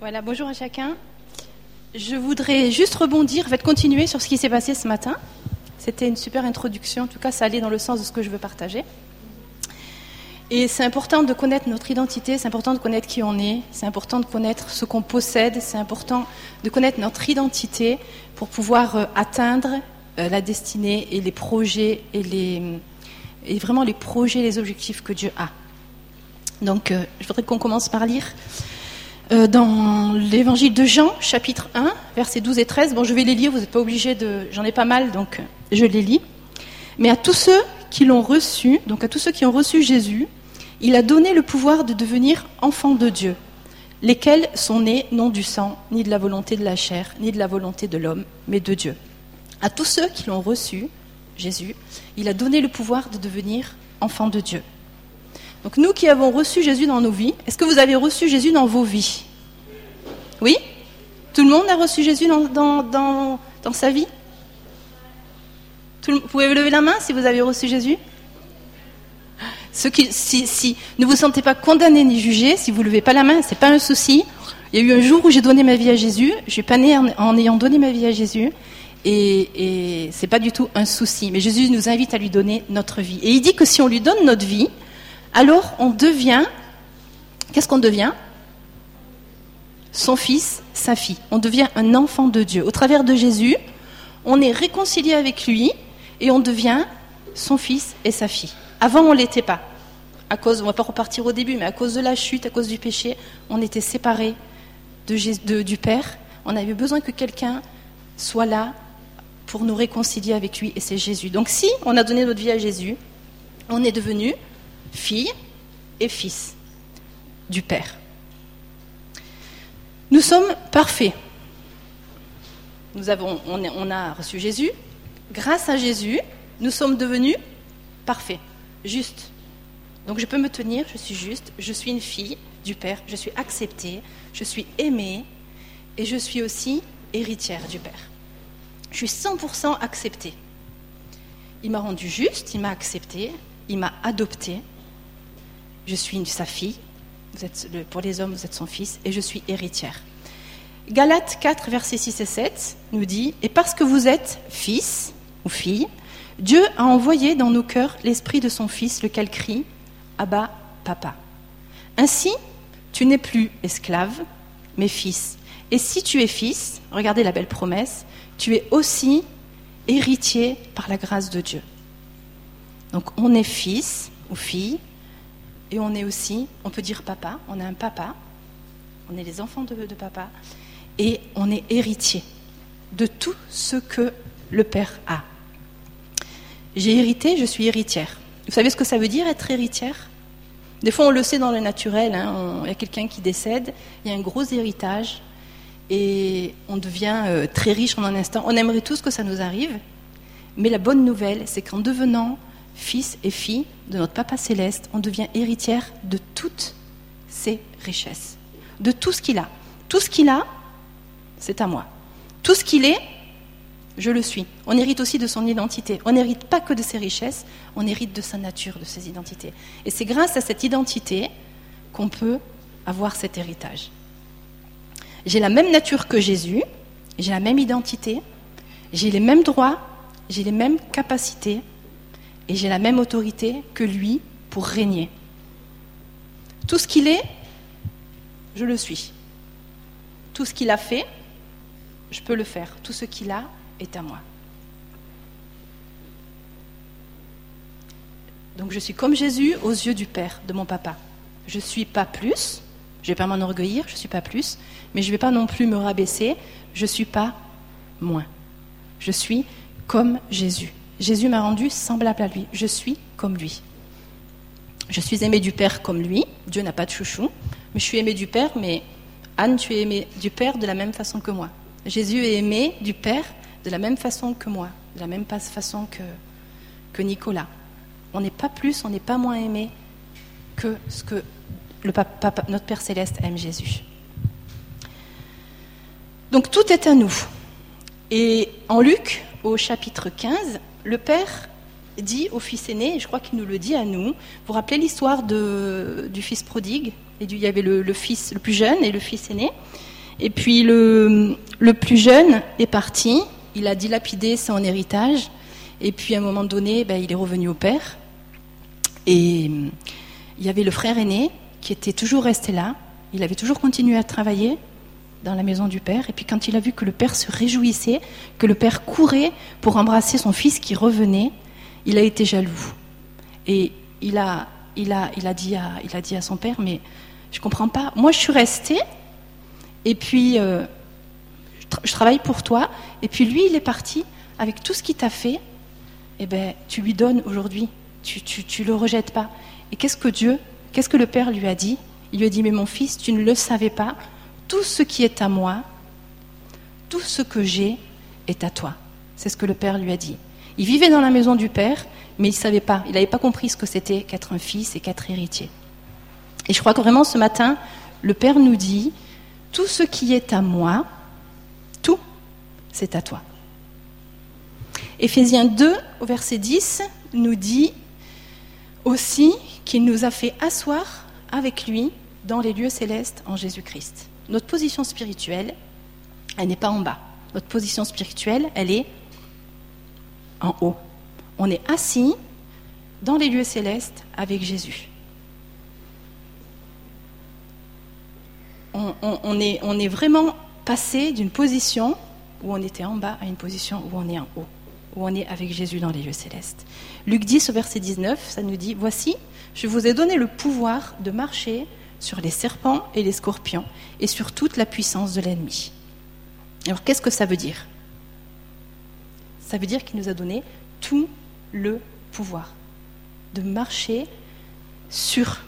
Voilà, bonjour à chacun. Je voudrais juste rebondir, en fait, continuer sur ce qui s'est passé ce matin. C'était une super introduction, en tout cas, ça allait dans le sens de ce que je veux partager. Et c'est important de connaître notre identité, c'est important de connaître qui on est, c'est important de connaître ce qu'on possède, c'est important de connaître notre identité pour pouvoir euh, atteindre euh, la destinée et les projets et, et vraiment les projets, les objectifs que Dieu a. Donc, euh, je voudrais qu'on commence par lire euh, dans l'évangile de Jean, chapitre 1, versets 12 et 13. Bon, je vais les lire, vous n'êtes pas obligés de. J'en ai pas mal, donc je les lis. Mais à tous ceux qui l'ont reçu, donc à tous ceux qui ont reçu Jésus, il a donné le pouvoir de devenir enfants de Dieu, lesquels sont nés non du sang, ni de la volonté de la chair, ni de la volonté de l'homme, mais de Dieu. À tous ceux qui l'ont reçu, Jésus, il a donné le pouvoir de devenir enfants de Dieu. Donc nous qui avons reçu Jésus dans nos vies, est-ce que vous avez reçu Jésus dans vos vies? Oui? Tout le monde a reçu Jésus dans, dans, sa vie? Vous pouvez lever la main si vous avez reçu Jésus? Ceux qui, si, si ne vous sentez pas condamné ni jugé, si vous ne levez pas la main, ce n'est pas un souci. Il y a eu un jour où j'ai donné ma vie à Jésus. Je suis pas née en, ayant donné ma vie à Jésus. Et, et ce n'est pas du tout un souci. Mais Jésus nous invite à lui donner notre vie. Et il dit que si on lui donne notre vie, alors on devient, qu'est-ce qu'on devient? Son fils, sa fille. On devient un enfant de Dieu. Au travers de Jésus, on est réconcilié avec lui et on devient son fils et sa fille. Avant, on ne l'était pas. À cause, on ne va pas repartir au début, mais à cause de la chute, à cause du péché, on était séparés du Père. On avait besoin que quelqu'un soit là pour nous réconcilier avec lui, et c'est Jésus. Donc si on a donné notre vie à Jésus, on est devenu fille et fils du Père. Nous sommes parfaits. Nous avons, on, a reçu Jésus. Grâce à Jésus, nous sommes devenus parfaits, justes. Donc je peux me tenir, je suis juste, je suis une fille du Père, je suis acceptée, je suis aimée et je suis aussi héritière du Père. Je suis 100% acceptée. Il m'a rendu juste, il m'a acceptée, il m'a adoptée je suis sa fille, vous êtes pour les hommes, vous êtes son fils, et je suis héritière. Galates 4, versets 6 et 7 nous dit Et parce que vous êtes fils ou fille, Dieu a envoyé dans nos cœurs l'esprit de son Fils, lequel crie Abba, papa. Ainsi, tu n'es plus esclave, mais fils. Et si tu es fils, regardez la belle promesse, tu es aussi héritier par la grâce de Dieu. Donc on est fils ou fille et on est aussi, on peut dire papa, on est un papa, on est les enfants de, papa, et on est héritier de tout ce que le Père a. J'ai hérité, je suis héritière. Vous savez ce que ça veut dire être héritière? Des fois, on le sait dans le naturel. Hein, il y a quelqu'un qui décède, il y a un gros héritage, et on devient euh, très riche en un instant. On aimerait tous que ça nous arrive, mais la bonne nouvelle, c'est qu'en devenant fils et filles de notre Papa céleste, on devient héritière de toutes ses richesses, de tout ce qu'il a. Tout ce qu'il a, c'est à moi. Tout ce qu'il est, je le suis. On hérite aussi de son identité. On n'hérite pas que de ses richesses, on hérite de sa nature, de ses identités. Et c'est grâce à cette identité qu'on peut avoir cet héritage. J'ai la même nature que Jésus, j'ai la même identité, j'ai les mêmes droits, j'ai les mêmes capacités, et j'ai la même autorité que lui pour régner. Tout ce qu'il est, je le suis. Tout ce qu'il a fait, je peux le faire. Tout ce qu'il a est à moi. Donc je suis comme Jésus aux yeux du Père, de mon papa. Je ne suis pas plus, je ne vais pas m'enorgueillir, je ne suis pas plus, mais je ne vais pas non plus me rabaisser, je ne suis pas moins. Je suis comme Jésus. Jésus m'a rendu semblable à lui. Je suis comme lui. Je suis aimé du Père comme lui. Dieu n'a pas de chouchou. Mais je suis aimé du Père, mais Anne, tu es aimé du Père de la même façon que moi. Jésus est aimé du Père de la même façon que moi, de la même façon que, Nicolas. On n'est pas plus, on n'est pas moins aimé que ce que notre Père céleste aime Jésus. Donc tout est à nous. Et en Luc, au chapitre 15, le Père dit au fils aîné, et je crois qu'il nous le dit à nous, vous rappelez l'histoire du fils prodigue Et il y avait le, fils le plus jeune et le fils aîné. Et puis le, plus jeune est parti, il a dilapidé son héritage, et puis à un moment donné, ben, il est revenu au père. Et il y avait le frère aîné qui était toujours resté là, il avait toujours continué à travailler dans la maison du père, et puis quand il a vu que le père se réjouissait, que le père courait pour embrasser son fils qui revenait, il a été jaloux. Et il a, il a, il a, dit, à, il a dit à son père, mais je comprends pas, moi je suis restée, et puis euh, je travaille pour toi, et puis lui il est parti avec tout ce qu'il t'a fait, et eh ben tu lui donnes aujourd'hui, tu, tu, tu le rejettes pas. Et qu'est-ce que Dieu, qu'est-ce que le Père lui a dit? Il lui a dit, mais mon fils, tu ne le savais pas, tout ce qui est à moi, tout ce que j'ai est à toi. C'est ce que le Père lui a dit. Il vivait dans la maison du Père, mais il ne savait pas, il n'avait pas compris ce que c'était qu'être un fils et qu'être héritier. Et je crois que vraiment ce matin, le Père nous dit, tout ce qui est à moi, tout, c'est à toi. Éphésiens 2, au verset 10, nous dit aussi qu'il nous a fait asseoir avec lui dans les lieux célestes en Jésus-Christ. Notre position spirituelle, elle n'est pas en bas. Notre position spirituelle, elle est en haut. On est assis dans les lieux célestes avec Jésus. On, est, on est vraiment passé d'une position où on était en bas à une position où on est en haut, où on est avec Jésus dans les lieux célestes. Luc 10 au verset 19, ça nous dit, Voici, je vous ai donné le pouvoir de marcher sur les serpents et les scorpions et sur toute la puissance de l'ennemi. Alors qu'est-ce que ça veut dire? Ça veut dire qu'il nous a donné tout le pouvoir de marcher sur.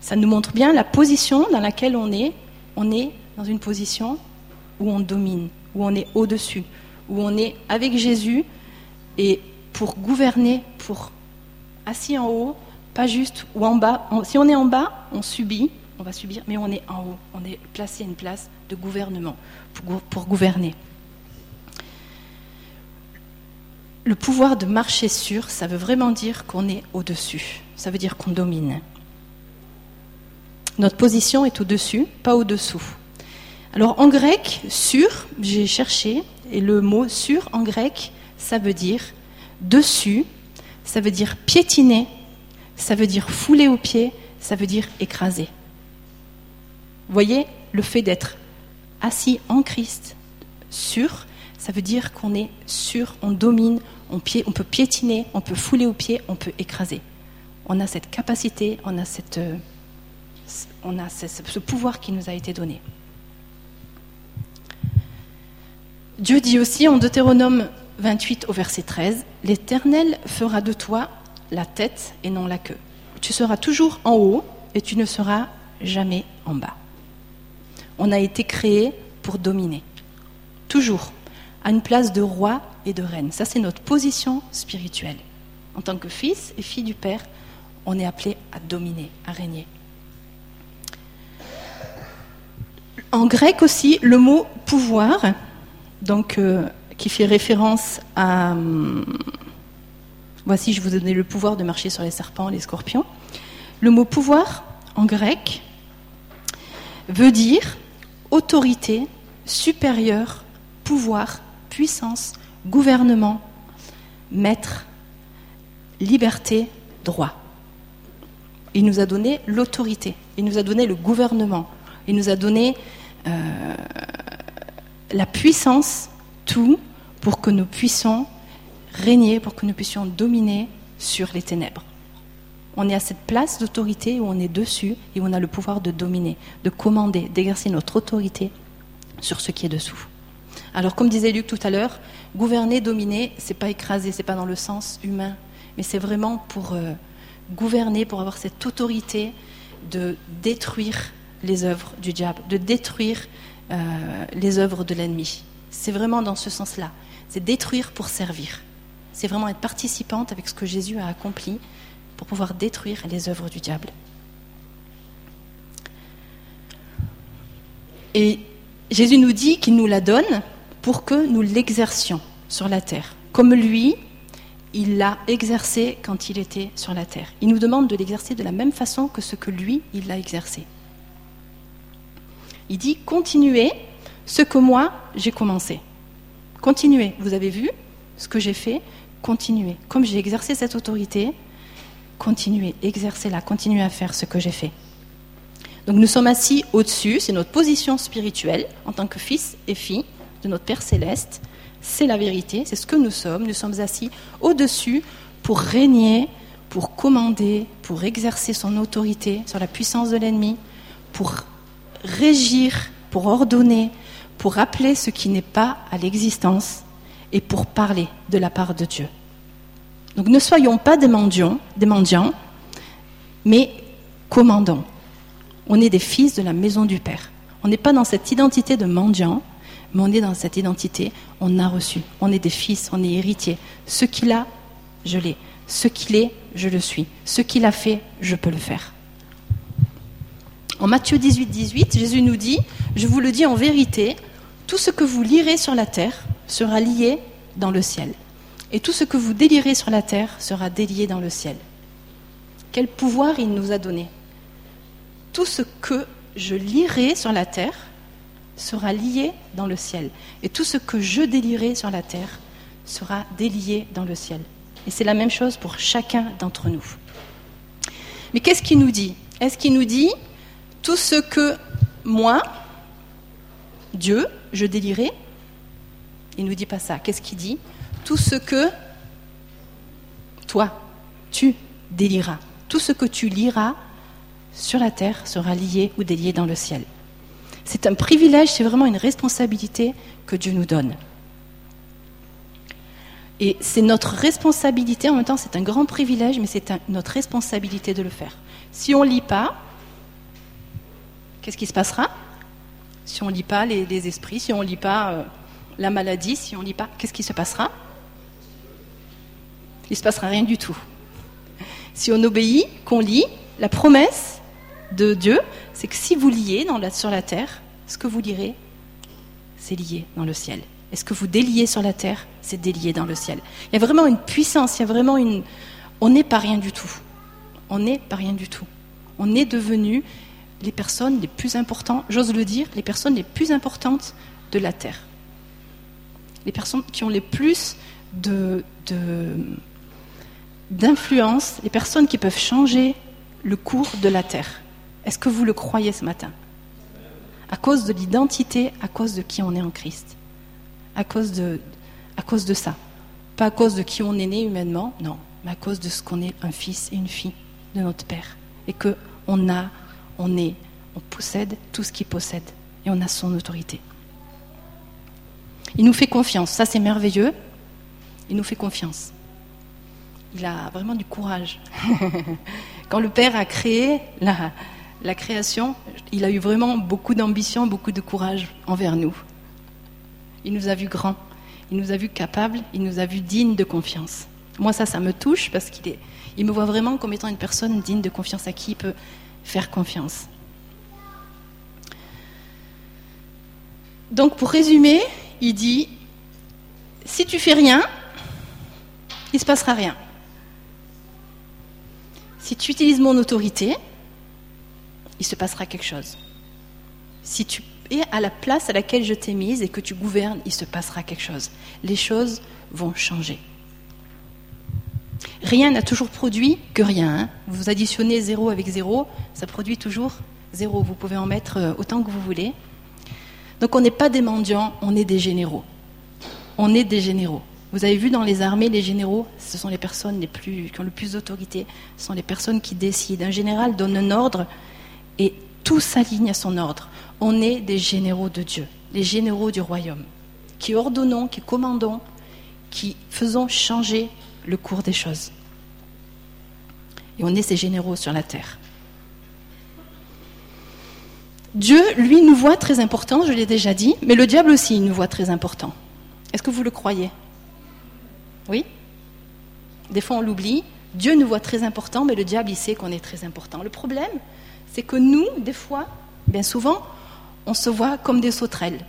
Ça nous montre bien la position dans laquelle on est. On est dans une position où on domine, où on est au-dessus, où on est avec Jésus et pour gouverner, pour assis en haut, pas juste ou en bas. si on est en bas, on subit, on va subir, mais on est en haut. On est placé à une place de gouvernement pour, gouverner. Le pouvoir de marcher sur, ça veut vraiment dire qu'on est au-dessus. Ça veut dire qu'on domine. Notre position est au-dessus, pas au-dessous. Alors en grec, sur, j'ai cherché, et le mot sur en grec, ça veut dire dessus, ça veut dire piétiner, ça veut dire fouler aux pieds, ça veut dire écraser. Vous voyez, le fait d'être assis en Christ, sur, ça veut dire qu'on est sûr, on domine, on, peut piétiner, on peut fouler aux pieds, on peut écraser. On a cette capacité, on a, cette, euh, on a ce pouvoir qui nous a été donné. Dieu dit aussi en Deutéronome 28 au verset 13, L'Éternel fera de toi la tête et non la queue. Tu seras toujours en haut et tu ne seras jamais en bas. On a été créé pour dominer. Toujours. À une place de roi et de reine. Ça, c'est notre position spirituelle. En tant que fils et fille du Père, on est appelé à dominer, à régner. En grec aussi, le mot pouvoir, donc, euh, qui fait référence à, hum, Voici, je vous ai donné le pouvoir de marcher sur les serpents, les scorpions. Le mot pouvoir, en grec, veut dire autorité, supérieure, pouvoir, puissance, gouvernement, maître, liberté, droit. Il nous a donné l'autorité, il nous a donné le gouvernement, il nous a donné euh, la puissance, tout, pour que nous puissions régner, pour que nous puissions dominer sur les ténèbres. On est à cette place d'autorité où on est dessus et où on a le pouvoir de dominer, de commander, d'exercer notre autorité sur ce qui est dessous. Alors, comme disait Luc tout à l'heure, gouverner, dominer, c'est pas écraser, c'est pas dans le sens humain, mais c'est vraiment pour euh, gouverner, pour avoir cette autorité de détruire les œuvres du diable, de détruire euh, les œuvres de l'ennemi. C'est vraiment dans ce sens-là. C'est détruire pour servir c'est vraiment être participante avec ce que Jésus a accompli pour pouvoir détruire les œuvres du diable. Et Jésus nous dit qu'il nous la donne pour que nous l'exercions sur la terre. Comme lui, il l'a exercé quand il était sur la terre. Il nous demande de l'exercer de la même façon que ce que lui, il l'a exercé. Il dit, continuez ce que moi, j'ai commencé. Continuez. Vous avez vu ce que j'ai fait Continuez. Comme j'ai exercé cette autorité, continuez, exercez-la, continuez à faire ce que j'ai fait. Donc nous sommes assis au-dessus, c'est notre position spirituelle en tant que fils et filles de notre Père céleste. C'est la vérité, c'est ce que nous sommes. Nous sommes assis au-dessus pour régner, pour commander, pour exercer son autorité sur la puissance de l'ennemi, pour régir, pour ordonner, pour appeler ce qui n'est pas à l'existence et pour parler de la part de Dieu. Donc ne soyons pas des mendiants, des mendiants mais commandons. On est des fils de la maison du Père. On n'est pas dans cette identité de mendiant, mais on est dans cette identité, on a reçu. On est des fils, on est héritiers. Ce qu'il a, je l'ai. Ce qu'il est, je le suis. Ce qu'il a fait, je peux le faire. En Matthieu 18, 18, Jésus nous dit, je vous le dis en vérité, tout ce que vous lirez sur la terre sera lié dans le ciel. Et tout ce que vous délirez sur la terre sera délié dans le ciel. Quel pouvoir il nous a donné. Tout ce que je lirai sur la terre sera lié dans le ciel. Et tout ce que je délierai sur la terre sera délié dans le ciel. Et c'est la même chose pour chacun d'entre nous. Mais qu'est-ce qu'il nous dit? Est-ce qu'il nous dit tout ce que moi, Dieu, je délierai Il ne nous dit pas ça. Qu'est-ce qu'il dit? Tout ce que toi, tu délieras. Tout ce que tu liras sur la terre sera lié ou délié dans le ciel. C'est un privilège, c'est vraiment une responsabilité que Dieu nous donne. Et c'est notre responsabilité, en même temps c'est un grand privilège, mais c'est notre responsabilité de le faire. Si on ne lit pas, qu'est-ce qui se passera? Si on ne lit pas les, esprits, si on ne lit pas euh, la maladie, si on ne lit pas, qu'est-ce qui se passera? Il ne se passera rien du tout. Si on obéit, qu'on lit, la promesse de Dieu, c'est que si vous liez sur la terre, ce que vous lirez, c'est lié dans le ciel. Et ce que vous déliez sur la terre, c'est délié dans le ciel. Il y a vraiment une puissance, il y a vraiment une... On n'est pas rien du tout. On n'est pas rien du tout. On est devenu les personnes les plus importantes, j'ose le dire, les personnes les plus importantes de la terre. Les personnes qui ont les plus d'influence, les personnes qui peuvent changer le cours de la terre. Est-ce que vous le croyez ce matin? À cause de l'identité, à cause de qui on est en Christ. À cause de, à cause de ça. Pas à cause de qui on est né humainement, non, mais à cause de ce qu'on est un fils et une fille de notre Père. Et que on a, on est, on possède tout ce qu'il possède. Et on a son autorité. Il nous fait confiance, ça c'est merveilleux. Il nous fait confiance. Il a vraiment du courage. Quand le Père a créé la, la création, il a eu vraiment beaucoup d'ambition, beaucoup de courage envers nous. Il nous a vus grands, il nous a vus capables, il nous a vus dignes de confiance. Moi, ça, ça me touche parce qu'il il me voit vraiment comme étant une personne digne de confiance à qui il peut faire confiance. Donc, pour résumer, il dit si tu fais rien, il ne se passera rien. Si tu utilises mon autorité, il se passera quelque chose. Si tu es à la place à laquelle je t'ai mise et que tu gouvernes, il se passera quelque chose. Les choses vont changer. Rien n'a toujours produit que rien. Hein. Vous additionnez zéro avec zéro, ça produit toujours zéro. Vous pouvez en mettre euh, autant que vous voulez. Donc on n'est pas des mendiants, on est des généraux. On est des généraux. Vous avez vu dans les armées, les généraux, ce sont les personnes qui ont le plus d'autorité, ce sont les personnes qui décident. Un général donne un ordre, et tout s'aligne à son ordre. On est des généraux de Dieu, les généraux du royaume, qui ordonnons, qui commandons, qui faisons changer le cours des choses. Et on est ces généraux sur la terre. Dieu, lui, nous voit très important, je l'ai déjà dit, mais le diable aussi nous voit très important. Est-ce que vous le croyez? Oui Des fois on l'oublie. Dieu nous voit très important, mais le diable, il sait qu'on est très important. Le problème, c'est que nous, des fois, bien souvent, on se voit comme des sauterelles.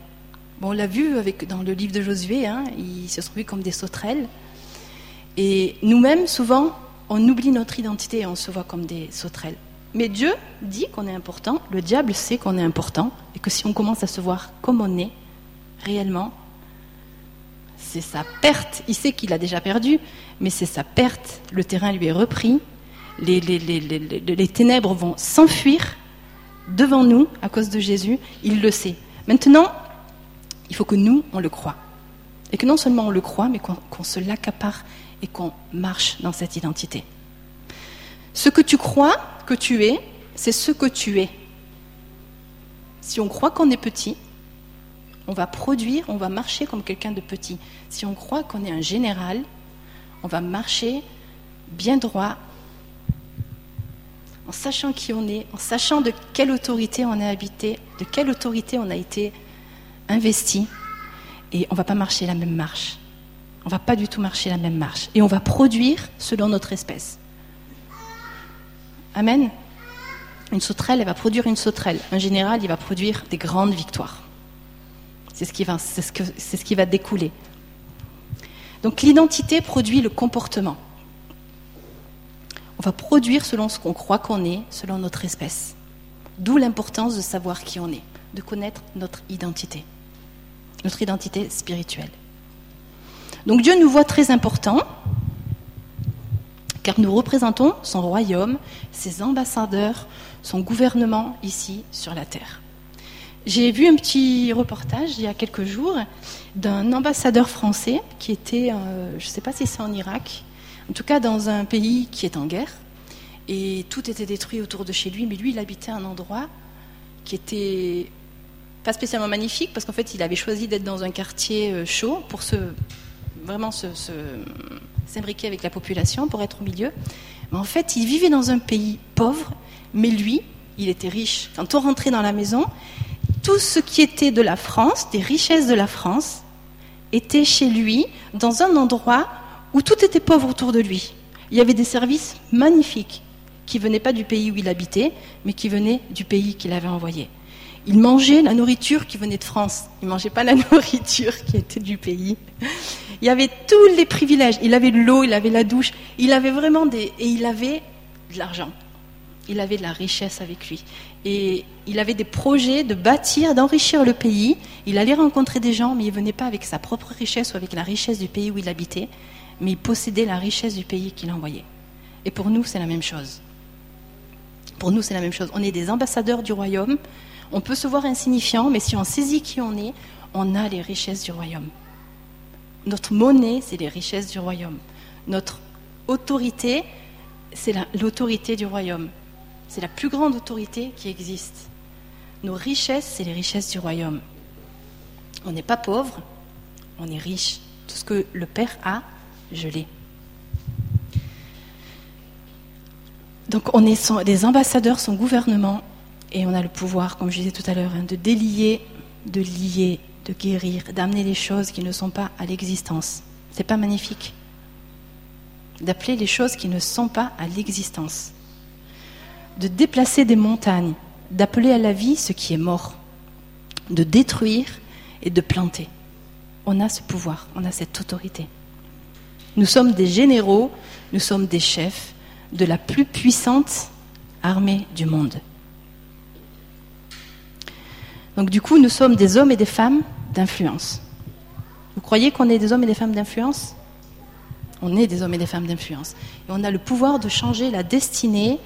On l'a vu dans le livre de Josué, hein, ils se sont comme des sauterelles. Et nous-mêmes, souvent, on oublie notre identité et on se voit comme des sauterelles. Mais Dieu dit qu'on est important, le diable sait qu'on est important, et que si on commence à se voir comme on est, réellement, c'est sa perte. Il sait qu'il a déjà perdu, mais c'est sa perte. Le terrain lui est repris, les, les ténèbres vont s'enfuir devant nous à cause de Jésus, il le sait. Maintenant, il faut que nous, on le croit. Et que non seulement on le croit, mais qu'on se l'accapare et qu'on marche dans cette identité. Ce que tu crois que tu es, c'est ce que tu es. Si on croit qu'on est petit, on va produire, on va marcher comme quelqu'un de petit. Si on croit qu'on est un général, on va marcher bien droit, en sachant qui on est, en sachant de quelle autorité on est habité, de quelle autorité on a été investi, et on ne va pas marcher la même marche. On ne va pas du tout marcher la même marche. Et on va produire selon notre espèce. Amen. Une sauterelle, elle va produire une sauterelle. Un général, il va produire des grandes victoires. C'est ce, qui va, c'est ce, c'est ce qui va découler. Donc l'identité produit le comportement. On va produire selon ce qu'on croit qu'on est, selon notre espèce. D'où l'importance de savoir qui on est, de connaître notre identité, notre identité spirituelle. Donc Dieu nous voit très importants, car nous représentons son royaume, ses ambassadeurs, son gouvernement ici sur la terre. J'ai vu un petit reportage il y a quelques jours d'un ambassadeur français qui était, euh, je ne sais pas si c'est en Irak, en tout cas dans un pays qui est en guerre, et tout était détruit autour de chez lui, mais lui, il habitait un endroit qui était pas spécialement magnifique, parce qu'en fait, il avait choisi d'être dans un quartier euh, chaud pour se, vraiment s'imbriquer avec la population, pour être au milieu. Mais en fait, il vivait dans un pays pauvre, mais lui, il était riche. Quand on rentrait dans la maison, tout ce qui était de la France, des richesses de la France, était chez lui, dans un endroit où tout était pauvre autour de lui. Il y avait des services magnifiques qui venaient pas du pays où il habitait, mais qui venaient du pays qu'il avait envoyé. Il mangeait la nourriture qui venait de France. Il ne mangeait pas la nourriture qui était du pays. Il avait tous les privilèges. Il avait de l'eau, il avait la douche, il avait vraiment des... Et il avait de l'argent. Il avait de la richesse avec lui. Et il avait des projets de bâtir, d'enrichir le pays. Il allait rencontrer des gens, mais il ne venait pas avec sa propre richesse ou avec la richesse du pays où il habitait mais il possédait la richesse du pays qu'il envoyait. Et pour nous, c'est la même chose. Pour nous, c'est la même chose. On est des ambassadeurs du royaume. On peut se voir insignifiant, mais si on saisit qui on est, on a les richesses du royaume. Notre monnaie, c'est les richesses du royaume. Notre autorité, c'est l'autorité du royaume. C'est la plus grande autorité qui existe. Nos richesses, c'est les richesses du royaume. On n'est pas pauvre, on est riche. Tout ce que le Père a, je l'ai. Donc on est des ambassadeurs, son gouvernement, et on a le pouvoir, comme je disais tout à l'heure, hein, de délier, de lier, de guérir, d'amener les choses qui ne sont pas à l'existence. C'est pas magnifique D'appeler les choses qui ne sont pas à l'existence. De déplacer des montagnes, d'appeler à la vie ce qui est mort, de détruire et de planter. On a ce pouvoir, on a cette autorité. Nous sommes des généraux, nous sommes des chefs de la plus puissante armée du monde. Donc du coup, nous sommes des hommes et des femmes d'influence. Vous croyez qu'on est des hommes et des femmes d'influence? On est des hommes et des femmes d'influence. Et on a le pouvoir de changer la destinée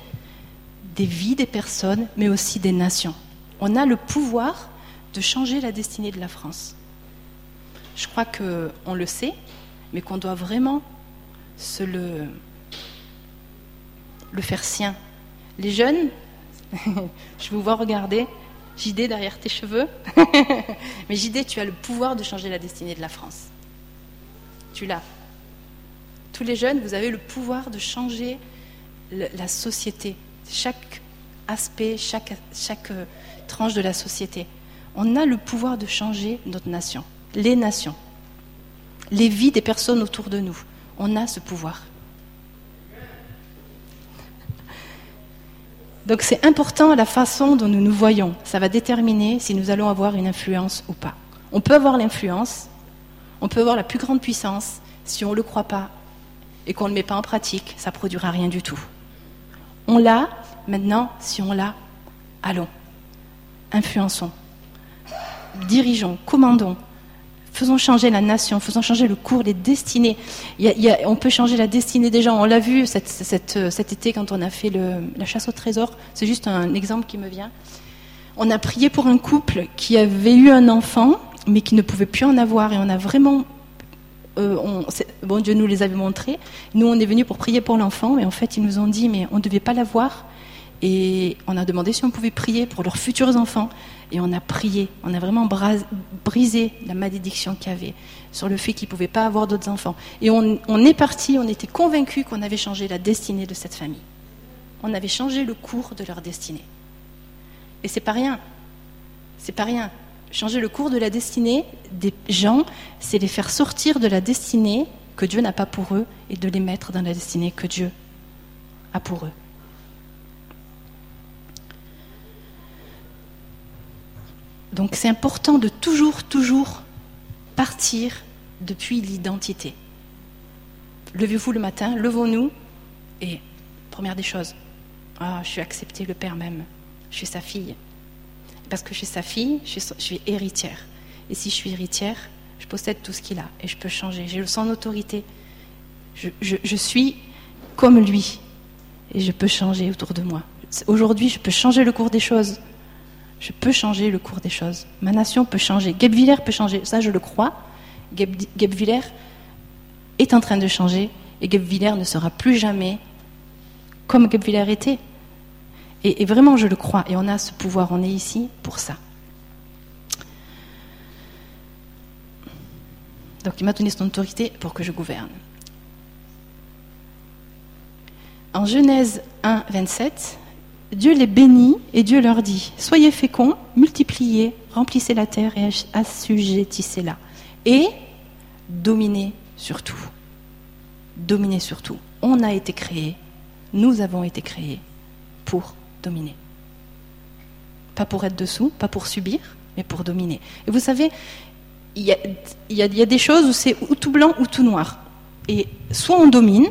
des vies des personnes, mais aussi des nations. On a le pouvoir de changer la destinée de la France. Je crois qu'on le sait, mais qu'on doit vraiment se le, le faire sien. Les jeunes, je vous vois regarder, JD derrière tes cheveux, mais JD, tu as le pouvoir de changer la destinée de la France. Tu l'as. Tous les jeunes, vous avez le pouvoir de changer la société, chaque aspect, chaque, chaque euh, tranche de la société. On a le pouvoir de changer notre nation, les nations les vies des personnes autour de nous. On a ce pouvoir. Donc c'est important la façon dont nous nous voyons. Ça va déterminer si nous allons avoir une influence ou pas. On peut avoir l'influence, on peut avoir la plus grande puissance. Si on ne le croit pas, et qu'on ne le met pas en pratique, ça produira rien du tout. On l'a, maintenant, si on l'a, allons, influençons, dirigeons, commandons, faisons changer la nation, faisons changer le cours, les destinées. on peut changer la destinée des gens. On l'a vu cet été quand on a fait la chasse au trésor. C'est juste un exemple qui me vient. On a prié pour un couple qui avait eu un enfant, mais qui ne pouvait plus en avoir. Et on a vraiment euh, bon Dieu nous les avait montrés. Nous, on est venus pour prier pour l'enfant, et en fait, ils nous ont dit, mais on ne devait pas l'avoir. Et on a demandé si on pouvait prier pour leurs futurs enfants. Et on a prié, on a vraiment brisé la malédiction qu'il y avait sur le fait qu'ils ne pouvaient pas avoir d'autres enfants. Et on, on est parti, on était convaincus qu'on avait changé la destinée de cette famille. On avait changé le cours de leur destinée. Et c'est pas rien. C'est pas rien. Changer le cours de la destinée des gens, c'est les faire sortir de la destinée que Dieu n'a pas pour eux et de les mettre dans la destinée que Dieu a pour eux. Donc c'est important de toujours, toujours partir depuis l'identité. Levez-vous le matin, levons-nous et première des choses, ah, je suis accepté le Père même, je suis sa fille. Parce que je suis sa fille, je suis, héritière. Et si je suis héritière, je possède tout ce qu'il a et je peux changer. J'ai son autorité. Je, je, suis comme lui et je peux changer autour de moi. Aujourd'hui, je peux changer le cours des choses. Je peux changer le cours des choses. Ma nation peut changer. Guebwiller peut changer. Ça, je le crois. Guebwiller est en train de changer et Guebwiller ne sera plus jamais comme Guebwiller était. Et, vraiment, je le crois. Et on a ce pouvoir. On est ici pour ça. Donc, il m'a donné son autorité pour que je gouverne. En Genèse 1, 27, Dieu les bénit et Dieu leur dit Soyez féconds, multipliez, remplissez la terre et assujettissez-la. Et dominez sur tout. Dominez sur tout. On a été créés, nous avons été créés pour dominer. Pas pour être dessous, pas pour subir, mais pour dominer. Et vous savez, il y a, des choses où c'est ou tout blanc ou tout noir. Et soit on domine,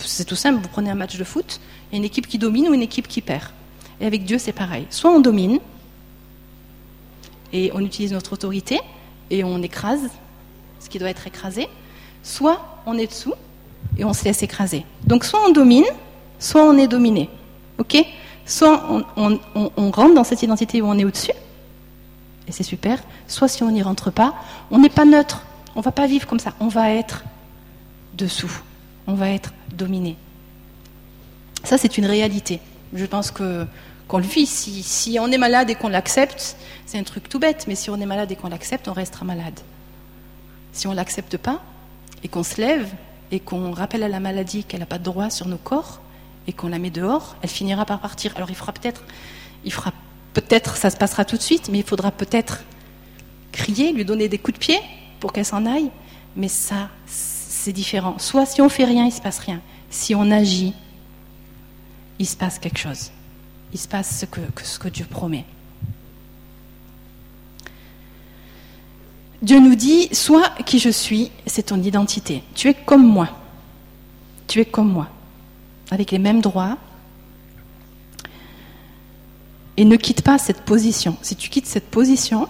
c'est tout simple, vous prenez un match de foot, il y a une équipe qui domine ou une équipe qui perd. Et avec Dieu, c'est pareil. Soit on domine, et on utilise notre autorité, et on écrase ce qui doit être écrasé, soit on est dessous, et on se laisse écraser. Donc soit on domine, soit on est dominé. Ok? Soit on, rentre dans cette identité où on est au-dessus, et c'est super, soit si on n'y rentre pas, on n'est pas neutre, on ne va pas vivre comme ça, on va être dessous, on va être dominé. Ça, c'est une réalité. Je pense que qu'on le vit. Si, on est malade et qu'on l'accepte, c'est un truc tout bête, mais si on est malade et qu'on l'accepte, on restera malade. Si on ne l'accepte pas et qu'on se lève et qu'on rappelle à la maladie qu'elle n'a pas de droit sur nos corps, et qu'on la met dehors, elle finira par partir. Alors il fera peut-être, il fera peut-être, ça se passera tout de suite, mais il faudra peut-être crier, lui donner des coups de pied pour qu'elle s'en aille. Mais ça, c'est différent. Soit si on fait rien, il se passe rien. Si on agit, il se passe quelque chose. Il se passe ce que, Dieu promet. Dieu nous dit, sois qui je suis, c'est ton identité. Tu es comme moi. Tu es comme moi avec les mêmes droits. Et ne quitte pas cette position. Si tu quittes cette position,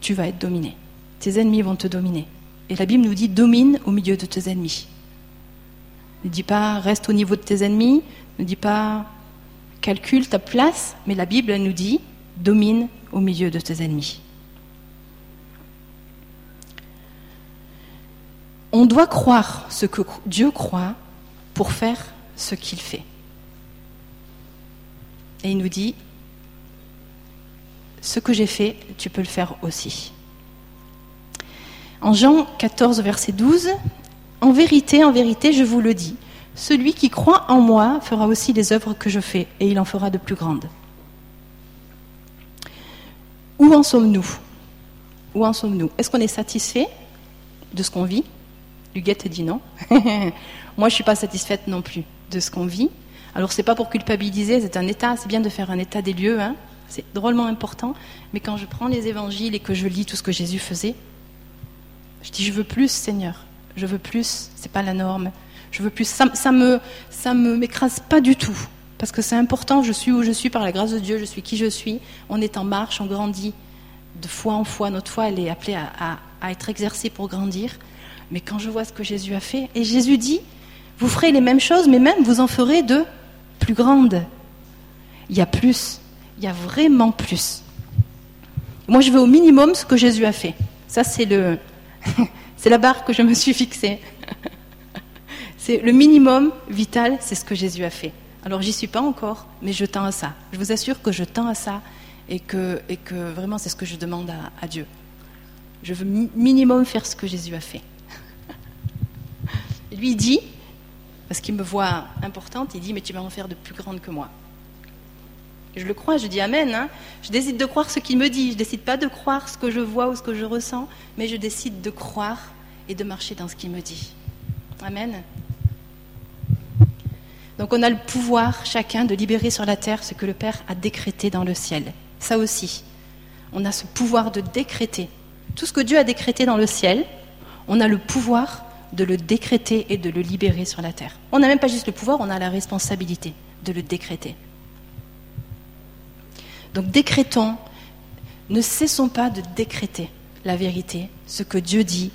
tu vas être dominé. Tes ennemis vont te dominer. Et la Bible nous dit domine au milieu de tes ennemis. Ne dis pas reste au niveau de tes ennemis, ne dis pas calcule ta place, mais la Bible nous dit domine au milieu de tes ennemis. On doit croire ce que Dieu croit pour faire ce qu'il fait. Et il nous dit, ce que j'ai fait, tu peux le faire aussi. En Jean 14, verset 12, En vérité, en vérité, je vous le dis, celui qui croit en moi fera aussi les œuvres que je fais, et il en fera de plus grandes. Où en sommes-nous? Où en sommes-nous? Est-ce qu'on est satisfait de ce qu'on vit? Huguette dit non. Moi, je ne suis pas satisfaite non plus de ce qu'on vit. Alors c'est pas pour culpabiliser, c'est un état, c'est bien de faire un état des lieux, hein. c'est drôlement important. Mais quand je prends les évangiles et que je lis tout ce que Jésus faisait, je dis je veux plus, Seigneur, je veux plus. C'est pas la norme. Je veux plus. Ça, ça me, m'écrase pas du tout. Parce que c'est important, je suis où je suis par la grâce de Dieu, je suis qui je suis. On est en marche, on grandit de foi en foi. Notre foi, elle est appelée à, à être exercée pour grandir. Mais quand je vois ce que Jésus a fait, et Jésus dit, vous ferez les mêmes choses, mais même vous en ferez de plus grandes. Il y a plus, il y a vraiment plus. Moi, je veux au minimum ce que Jésus a fait. Ça, c'est le, c'est la barre que je me suis fixée. c'est le minimum vital, c'est ce que Jésus a fait. Alors, j'y suis pas encore, mais je tends à ça. Je vous assure que je tends à ça et que, et que vraiment, c'est ce que je demande à, Dieu. Je veux minimum faire ce que Jésus a fait. Lui, dit, parce qu'il me voit importante, il dit, mais tu vas en faire de plus grande que moi. Je le crois, je dis Amen. Hein. Je décide de croire ce qu'il me dit. Je ne décide pas de croire ce que je vois ou ce que je ressens, mais je décide de croire et de marcher dans ce qu'il me dit. Amen. Donc on a le pouvoir, chacun, de libérer sur la terre ce que le Père a décrété dans le ciel. Ça aussi, on a ce pouvoir de décréter. Tout ce que Dieu a décrété dans le ciel, on a le pouvoir de le décréter et de le libérer sur la terre. On n'a même pas juste le pouvoir, on a la responsabilité de le décréter. Donc décrétons, ne cessons pas de décréter la vérité, ce que Dieu dit,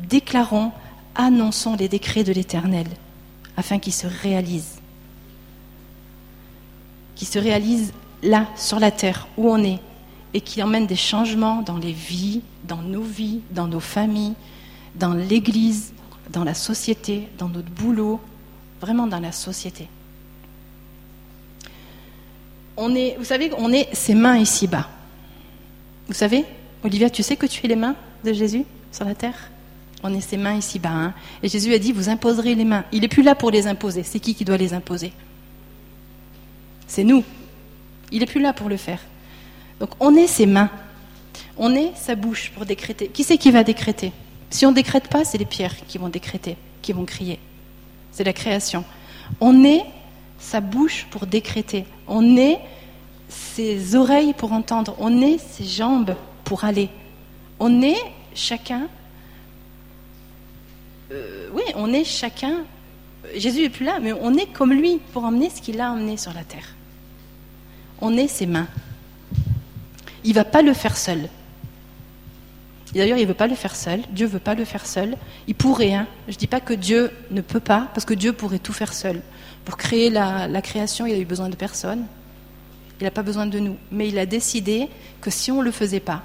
déclarons, annonçons les décrets de l'Éternel, afin qu'ils se réalisent. Qu'ils se réalisent là, sur la terre, où on est, et qui emmènent des changements dans les vies, dans nos vies, dans nos familles, dans l'Église, dans la société, dans notre boulot, vraiment dans la société. On est, vous savez, on est ses mains ici-bas. Vous savez, Olivia, tu sais que tu es les mains de Jésus sur la terre? On est ses mains ici-bas. Hein. Et Jésus a dit, vous imposerez les mains. Il n'est plus là pour les imposer. C'est qui qui doit les imposer? C'est nous. Il n'est plus là pour le faire. Donc on est ses mains. On est sa bouche pour décréter. Qui c'est qui va décréter? Si on ne décrète pas, c'est les pierres qui vont décréter, qui vont crier. C'est la création. On est sa bouche pour décréter. On est ses oreilles pour entendre. On est ses jambes pour aller. On est chacun. Euh, oui, on est chacun. Jésus n'est plus là, mais on est comme lui pour emmener ce qu'il a emmené sur la terre. On est ses mains. Il ne va pas le faire seul. D'ailleurs, il ne veut pas le faire seul. Dieu ne veut pas le faire seul. Il pourrait. Hein. Je ne dis pas que Dieu ne peut pas, parce que Dieu pourrait tout faire seul. Pour créer la, création, il a eu besoin de personne. Il n'a pas besoin de nous. Mais il a décidé que si on ne le faisait pas,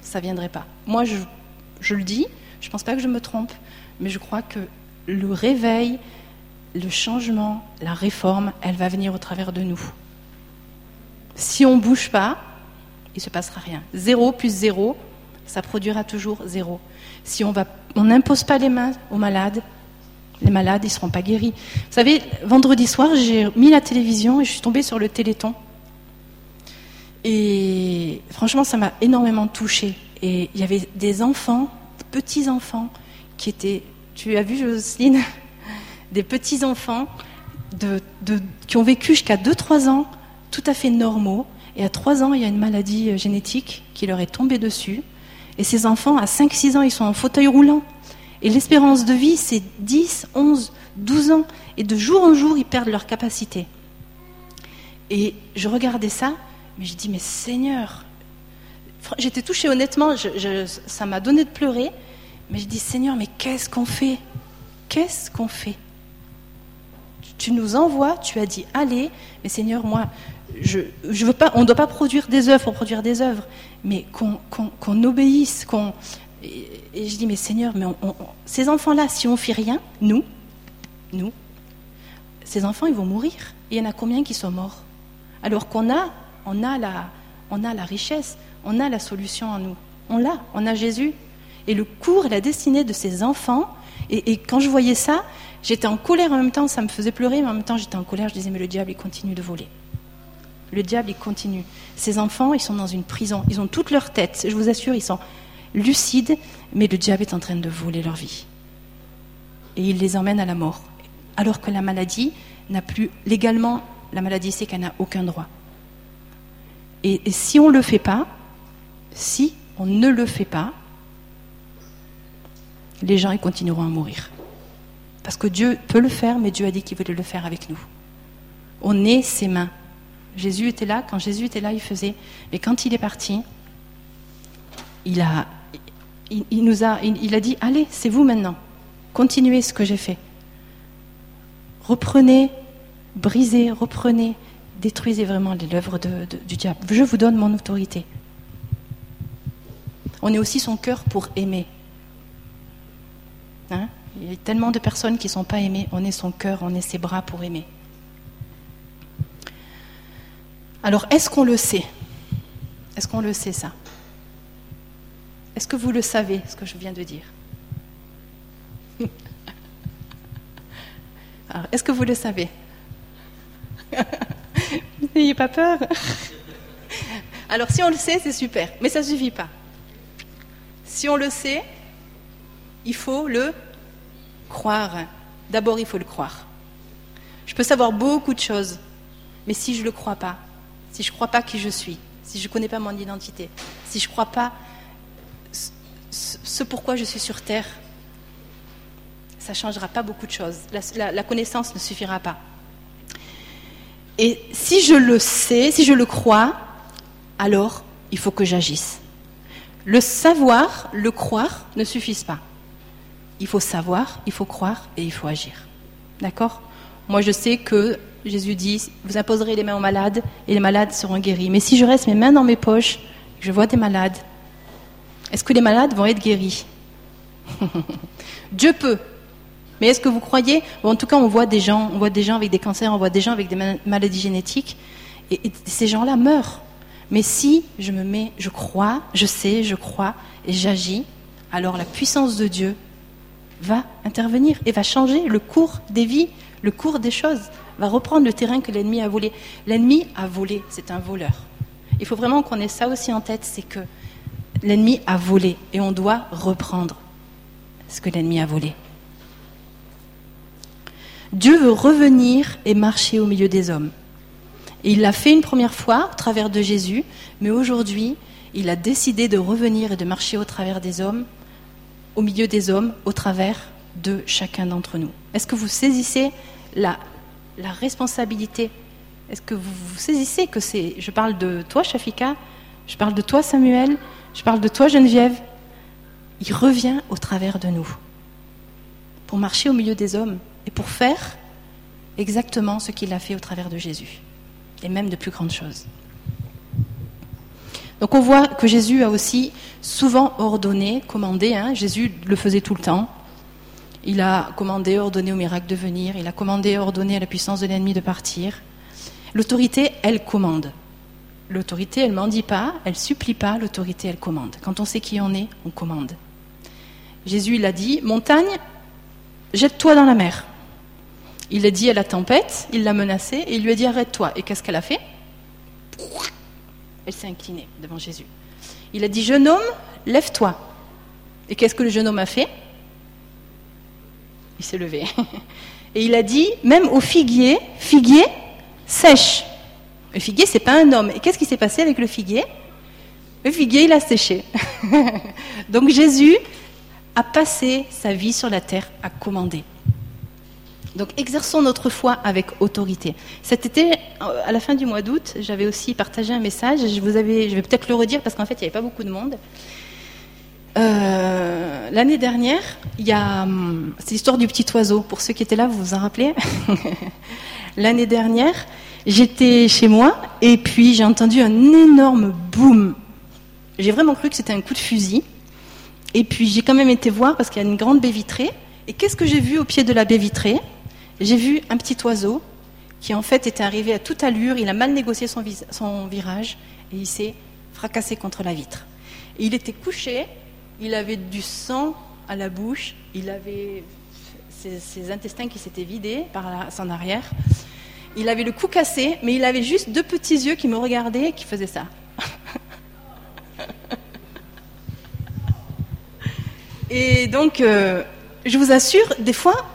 ça ne viendrait pas. Moi, je, le dis, je ne pense pas que je me trompe, mais je crois que le réveil, le changement, la réforme, elle va venir au travers de nous. Si on ne bouge pas, il ne se passera rien. Zéro plus zéro, ça produira toujours zéro. Si on n'impose pas les mains aux malades, les malades, ils ne seront pas guéris. Vous savez, vendredi soir, j'ai mis la télévision et je suis tombée sur le téléthon. Et franchement, ça m'a énormément touchée. Et il y avait des enfants, des petits-enfants, qui étaient, tu as vu Jocelyne Des petits-enfants qui ont vécu jusqu'à 2-3 ans tout à fait normaux, et à 3 ans, il y a une maladie euh, génétique qui leur est tombée dessus. Et ces enfants, à 5-6 ans, ils sont en fauteuil roulant. Et l'espérance de vie, c'est 10, 11, 12 ans. Et de jour en jour, ils perdent leur capacité. Et je regardais ça, mais je dis, mais Seigneur, j'étais touchée honnêtement, ça m'a donné de pleurer, mais je dis, Seigneur, mais qu'est-ce qu'on fait? Qu'est-ce qu'on fait? Tu nous envoies, tu as dit, allez, mais Seigneur, moi, je, veux pas, on ne doit pas produire des œuvres pour produire des œuvres, mais qu'on obéisse, qu'on. Et, je dis, mais Seigneur, mais ces enfants-là, si on ne fait rien, nous, nous, ces enfants, ils vont mourir. il y en a combien qui sont morts? Alors qu'on a, on a, la, on a la richesse, on a la solution en nous. On l'a, on a Jésus. Et le cours et la destinée de ces enfants, et, et quand je voyais ça, j'étais en colère en même temps, ça me faisait pleurer, mais en même temps j'étais en colère, je disais, mais le diable, il continue de voler. Le diable, il continue. Ces enfants, ils sont dans une prison. Ils ont toute leur tête. Je vous assure, ils sont lucides, mais le diable est en train de voler leur vie. Et il les emmène à la mort. Alors que la maladie n'a plus, légalement, la maladie, c'est qu'elle n'a aucun droit. Et, si on ne le fait pas, si on ne le fait pas, les gens ils continueront à mourir. Parce que Dieu peut le faire, mais Dieu a dit qu'il voulait le faire avec nous. On est ses mains. Jésus était là, quand Jésus était là, il faisait. Mais quand il est parti, il a, il, nous a, dit, allez, c'est vous maintenant. Continuez ce que j'ai fait. Reprenez, brisez, reprenez, détruisez vraiment les œuvres du diable. Je vous donne mon autorité. On est aussi son cœur pour aimer. Hein? Il y a tellement de personnes qui ne sont pas aimées. On est son cœur, on est ses bras pour aimer. Alors, est-ce qu'on le sait? Est-ce qu'on le sait ça? Est-ce que vous le savez, ce que je viens de dire est-ce que vous le savez N'ayez pas peur. Alors, si on le sait, c'est super, mais ça ne suffit pas. Si on le sait, il faut le croire. D'abord, il faut le croire. Je peux savoir beaucoup de choses, mais si je ne le crois pas, si je ne crois pas qui je suis, si je ne connais pas mon identité, si je ne crois pas ce pourquoi je suis sur Terre, ça ne changera pas beaucoup de choses. La, connaissance ne suffira pas. Et si je le sais, si je le crois, alors il faut que j'agisse. Le savoir, le croire ne suffisent pas. Il faut savoir, il faut croire et il faut agir. D'accord? Moi je sais que Jésus dit, vous imposerez les mains aux malades et les malades seront guéris. Mais si je reste mes mains dans mes poches, je vois des malades, est-ce que les malades vont être guéris Dieu peut, mais est-ce que vous croyez En tout cas, on voit des gens, on voit des gens avec des cancers, on voit des gens avec des maladies génétiques, et, ces gens-là meurent. Mais si je me mets, je crois, je sais, je crois, et j'agis, alors la puissance de Dieu va intervenir et va changer le cours des vies, le cours des choses, va reprendre le terrain que l'ennemi a volé. L'ennemi a volé, c'est un voleur. Il faut vraiment qu'on ait ça aussi en tête, c'est que l'ennemi a volé et on doit reprendre ce que l'ennemi a volé. Dieu veut revenir et marcher au milieu des hommes. il l'a fait une première fois au travers de Jésus, mais aujourd'hui, il a décidé de revenir et de marcher au travers des hommes, au milieu des hommes, au travers de chacun d'entre nous. Est-ce que vous saisissez la, responsabilité? Est-ce que vous, vous saisissez que c'est... Je parle de toi, Shafika, je parle de toi, Samuel, je parle de toi, Geneviève. Il revient au travers de nous pour marcher au milieu des hommes et pour faire exactement ce qu'il a fait au travers de Jésus, et même de plus grandes choses. Donc on voit que Jésus a aussi souvent ordonné, commandé, hein, Jésus le faisait tout le temps, il a commandé, ordonné au miracle de venir, il a commandé, ordonné à la puissance de l'ennemi de partir. L'autorité, elle commande. L'autorité, elle mendie pas, elle supplie pas, l'autorité, elle commande. Quand on sait qui on est, on commande. Jésus, il a dit, montagne, jette-toi dans la mer. Il a dit à la tempête, il l'a menacée et il lui a dit arrête-toi. Et qu'est-ce qu'elle a fait? Elle s'est inclinée devant Jésus. Il a dit jeune homme, lève-toi. Et qu'est-ce que le jeune homme a fait? Il s'est levé. Et il a dit même au figuier, figuier, sèche. Le figuier, c'est pas un homme. Et qu'est-ce qui s'est passé avec le figuier? Le figuier, il a séché. Donc Jésus a passé sa vie sur la terre à commander. Donc exerçons notre foi avec autorité. Cet été, à la fin du mois d'août, j'avais aussi partagé un message. Je, vous avais, je vais peut-être le redire parce qu'en fait, il n'y avait pas beaucoup de monde. Euh, l'année dernière, il y a, hum, c'est l'histoire du petit oiseau. Pour ceux qui étaient là, vous vous en rappelez? L'année dernière, j'étais chez moi et puis j'ai entendu un énorme boom. J'ai vraiment cru que c'était un coup de fusil. Et puis j'ai quand même été voir parce qu'il y a une grande baie vitrée. Et qu'est-ce que j'ai vu au pied de la baie vitrée? J'ai vu un petit oiseau qui en fait était arrivé à toute allure, il a mal négocié son, virage et il s'est fracassé contre la vitre. il était couché, il avait du sang à la bouche, il avait ses, intestins qui s'étaient vidés par son arrière. Il avait le cou cassé, mais il avait juste deux petits yeux qui me regardaient et qui faisaient ça. et donc, euh, je vous assure, des fois,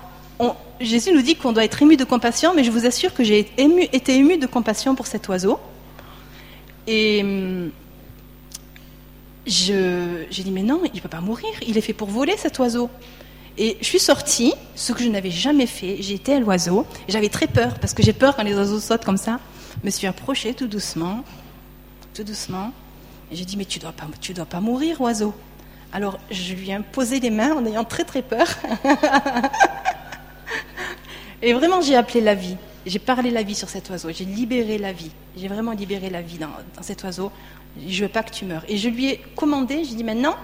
Jésus nous dit qu'on doit être ému de compassion, mais je vous assure que j'ai été ému de compassion pour cet oiseau. Et hum, j'ai dit, mais non, il ne peut pas mourir, il est fait pour voler cet oiseau. Et je suis sortie, ce que je n'avais jamais fait. Été à l'oiseau. J'avais très peur, parce que j'ai peur quand les oiseaux sautent comme ça. Je me suis approchée tout doucement, tout doucement. Et j'ai dit, mais tu dois pas, dois pas mourir, oiseau. Alors je lui ai posé les mains en ayant très très peur. Et vraiment, j'ai appelé la vie. J'ai parlé la vie sur cet oiseau. J'ai libéré la vie. J'ai vraiment libéré la vie dans, cet oiseau. Je veux pas que tu meurs. Et je lui ai commandé, j'ai dit maintenant,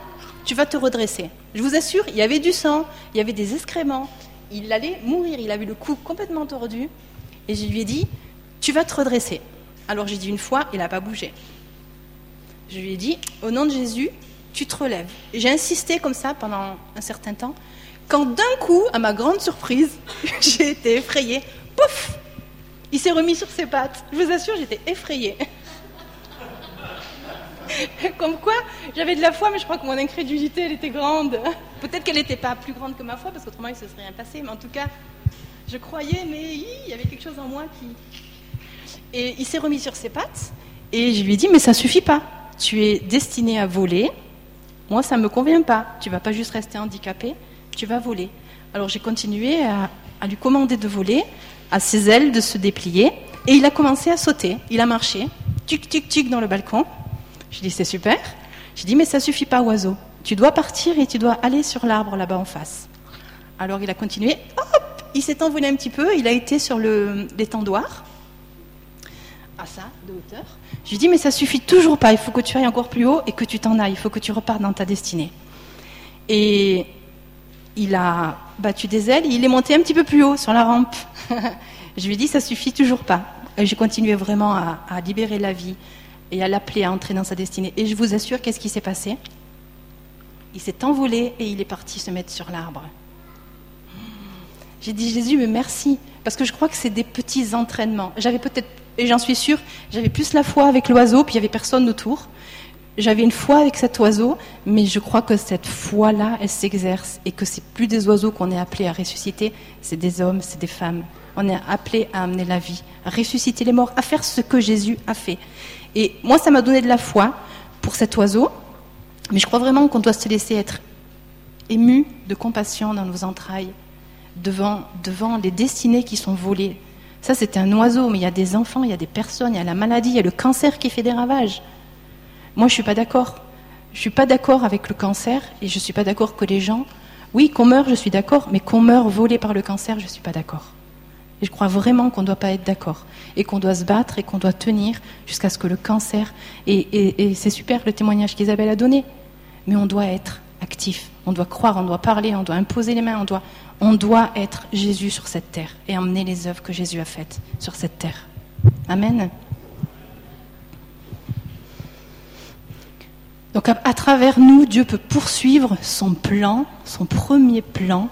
tu vas te redresser. Je vous assure, il y avait du sang, il y avait des excréments. Il allait mourir. Il avait le cou complètement tordu. Et je lui ai dit, tu vas te redresser. Alors j'ai dit une fois, il n'a pas bougé. Je lui ai dit, au nom de Jésus, tu te relèves. J'ai insisté comme ça pendant un certain temps. Quand d'un coup, à ma grande surprise, j'ai été effrayée. Pouf Il s'est remis sur ses pattes. Je vous assure, j'étais effrayée. Comme quoi, j'avais de la foi, mais je crois que mon incrédulité, elle était grande. Peut-être qu'elle n'était pas plus grande que ma foi, parce qu'autrement, il ne se serait rien passé. Mais en tout cas, je croyais, mais il y avait quelque chose en moi qui... Et il s'est remis sur ses pattes, et je lui ai dit, mais ça suffit pas. Tu es destiné à voler. Moi, ça ne me convient pas. Tu vas pas juste rester handicapé tu vas voler. Alors j'ai continué à, lui commander de voler, à ses ailes de se déplier, et il a commencé à sauter. Il a marché, tic tic tic dans le balcon. Je dis c'est super. J'ai dit mais ça suffit pas oiseau. Tu dois partir et tu dois aller sur l'arbre là-bas en face. Alors il a continué, hop, il s'est envolé un petit peu, il a été sur l'étendoir, à ça, de hauteur. Je lui dis mais ça suffit toujours pas, il faut que tu ailles encore plus haut et que tu t'en ailles, il faut que tu repartes dans ta destinée. Et il a battu des ailes il est monté un petit peu plus haut sur la rampe. je lui dit, ça suffit toujours pas. Et j'ai continué vraiment à, libérer la vie et à l'appeler à entrer dans sa destinée. Et je vous assure, qu'est-ce qui s'est passé? Il s'est envolé et il est parti se mettre sur l'arbre. J'ai dit, Jésus, mais merci. Parce que je crois que c'est des petits entraînements. J'avais peut-être, et j'en suis sûre, j'avais plus la foi avec l'oiseau, puis il n'y avait personne autour j'avais une foi avec cet oiseau, mais je crois que cette foi-là, elle s'exerce et que c'est plus des oiseaux qu'on est appelé à ressusciter, c'est des hommes, c'est des femmes. On est appelé à amener la vie, à ressusciter les morts, à faire ce que Jésus a fait. Et moi, ça m'a donné de la foi pour cet oiseau, mais je crois vraiment qu'on doit se laisser être ému de compassion dans nos entrailles devant, devant les destinées qui sont volées. Ça, c'est un oiseau, mais il y a des enfants, il y a des personnes, il y a la maladie, il y a le cancer qui fait des ravages. Moi, je suis pas d'accord. Je suis pas d'accord avec le cancer et je suis pas d'accord que les gens, oui, qu'on meurt, je suis d'accord, mais qu'on meurt volé par le cancer, je suis pas d'accord. Je crois vraiment qu'on ne doit pas être d'accord et qu'on doit se battre et qu'on doit tenir jusqu'à ce que le cancer. Et, c'est super le témoignage qu'Isabelle a donné, mais on doit être actif, on doit croire, on doit parler, on doit imposer les mains, on doit, on doit être Jésus sur cette terre et emmener les œuvres que Jésus a faites sur cette terre. Amen. Donc à, travers nous, Dieu peut poursuivre son plan, son premier plan,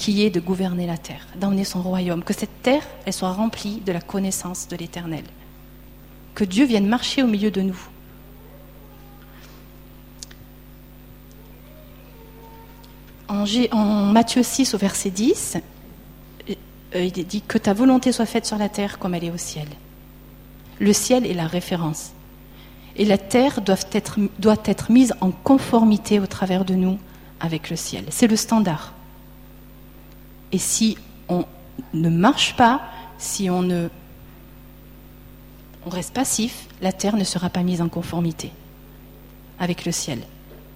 qui est de gouverner la terre, d'emmener son royaume, que cette terre, soit remplie de la connaissance de l'Éternel, que Dieu vienne marcher au milieu de nous. En, Matthieu 6 au verset 10, euh, il est dit que ta volonté soit faite sur la terre comme elle est au ciel. Le ciel est la référence. Et la terre doit être mise en conformité au travers de nous avec le ciel. C'est le standard. Et si on ne marche pas, si on reste passif, la terre ne sera pas mise en conformité avec le ciel.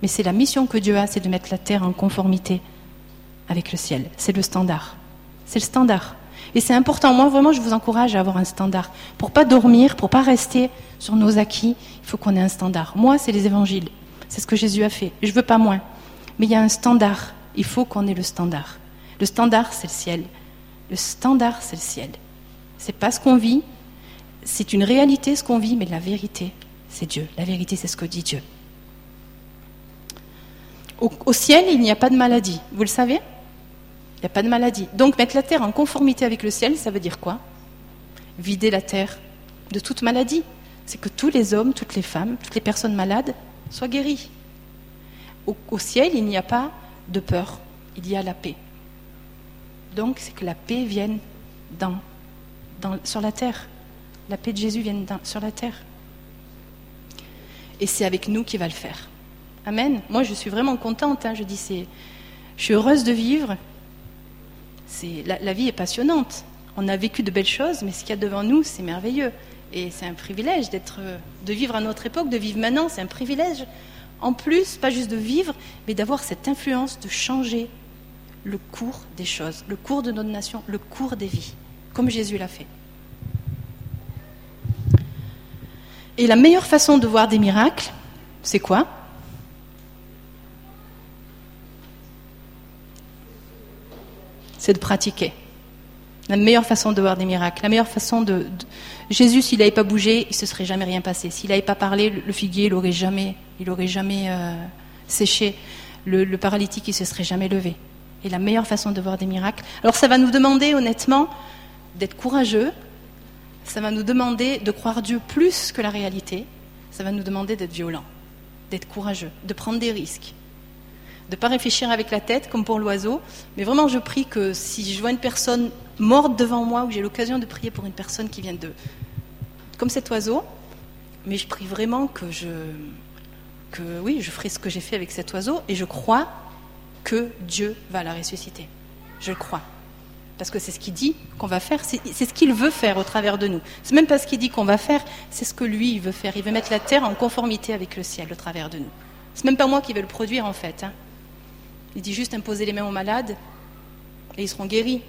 Mais c'est la mission que Dieu a, c'est de mettre la terre en conformité avec le ciel. C'est le standard. C'est le standard. Et c'est important. Moi, vraiment, je vous encourage à avoir un standard. Pour pas dormir, pour pas rester sur nos acquis, il faut qu'on ait un standard. Moi, c'est les évangiles. C'est ce que Jésus a fait. Je veux pas moins. Mais il y a un standard. Il faut qu'on ait le standard. Le standard, c'est le ciel. Le standard, c'est le ciel. C'est pas ce qu'on vit. C'est une réalité, ce qu'on vit, mais la vérité, c'est Dieu. La vérité, c'est ce que dit Dieu. Au, ciel, il n'y a pas de maladie. Vous le savez? N'y a pas de maladie. Donc mettre la terre en conformité avec le ciel, ça veut dire quoi? Vider la terre de toute maladie. C'est que tous les hommes, toutes les femmes, toutes les personnes malades soient guéries. Au, ciel, il n'y a pas de peur, il y a la paix. Donc c'est que la paix vienne sur la terre. La paix de Jésus vienne sur la terre. Et c'est avec nous qu'il va le faire. Amen. Moi, je suis vraiment contente. Hein. je dis, Je suis heureuse de vivre. C'est, la, vie est passionnante. On a vécu de belles choses, mais ce qu'il y a devant nous, c'est merveilleux. Et c'est un privilège d'être, de vivre à notre époque, de vivre maintenant, c'est un privilège. En plus, pas juste de vivre, mais d'avoir cette influence de changer le cours des choses, le cours de notre nation, le cours des vies, comme Jésus l'a fait. Et la meilleure façon de voir des miracles, c'est quoi? C'est de pratiquer. La meilleure façon de voir des miracles, la meilleure façon de. Jésus, s'il n'avait pas bougé, il ne se serait jamais rien passé. S'il n'avait pas parlé, le figuier, il n'aurait jamais, il jamais euh, séché. Le, le, paralytique, il ne se serait jamais levé. Et la meilleure façon de voir des miracles. Alors, ça va nous demander, honnêtement, d'être courageux, ça va nous demander de croire Dieu plus que la réalité. Ça va nous demander d'être violent, d'être courageux, de prendre des risques, de ne pas réfléchir avec la tête comme pour l'oiseau. Mais vraiment, je prie que si je vois une personne morte devant moi, ou j'ai l'occasion de prier pour une personne qui vient de. comme cet oiseau, mais je prie vraiment que je. que oui, je ferai ce que j'ai fait avec cet oiseau, et je crois que Dieu va la ressusciter. Je le crois. Parce que c'est ce qu'il dit qu'on va faire, c'est ce qu'il veut faire au travers de nous. C'est même pas ce qu'il dit qu'on va faire, c'est ce que lui veut faire. Il veut mettre la terre en conformité avec le ciel au travers de nous. C'est même pas moi qui vais le produire en fait. Hein. Il dit juste imposer les mains aux malades et ils seront guéris.